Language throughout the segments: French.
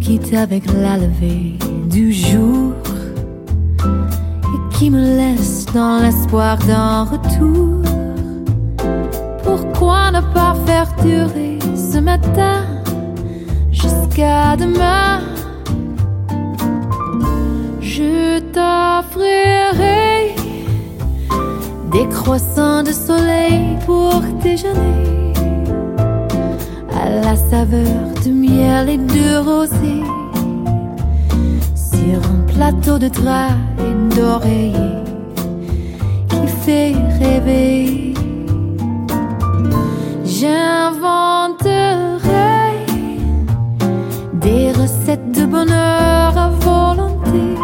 quitte avec la levée du jour et qui me laisse dans l'espoir d'un retour. Pourquoi ne pas faire durer ce matin jusqu'à demain? Je t'offrirai des croissants de soleil pour déjeuner la saveur de miel et de rosée sur un plateau de drap et d'oreiller qui fait rêver. J'inventerai des recettes de bonheur à volonté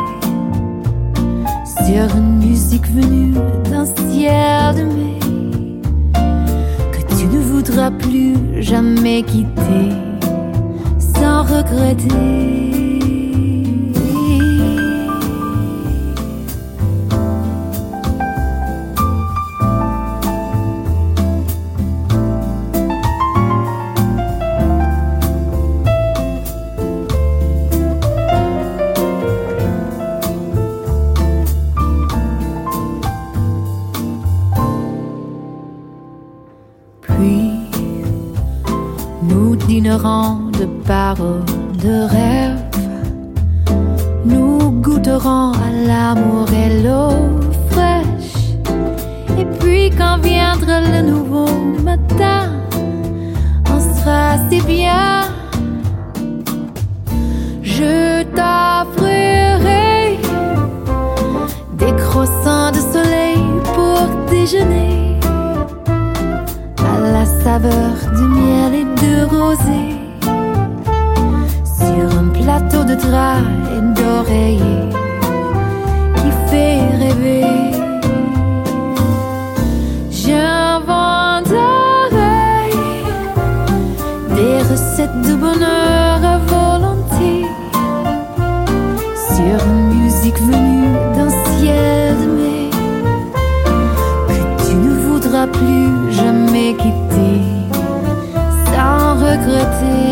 sur une musique venue d'un ciel de mai plus jamais quitter sans regretter. Nous dînerons de paroles de rêve. Nous goûterons à l'amour et l'eau fraîche. Et puis quand viendra le nouveau matin, sur un plateau de drap et d'oreiller qui fait rêver. J'inventerai des recettes de bonheur. regretter.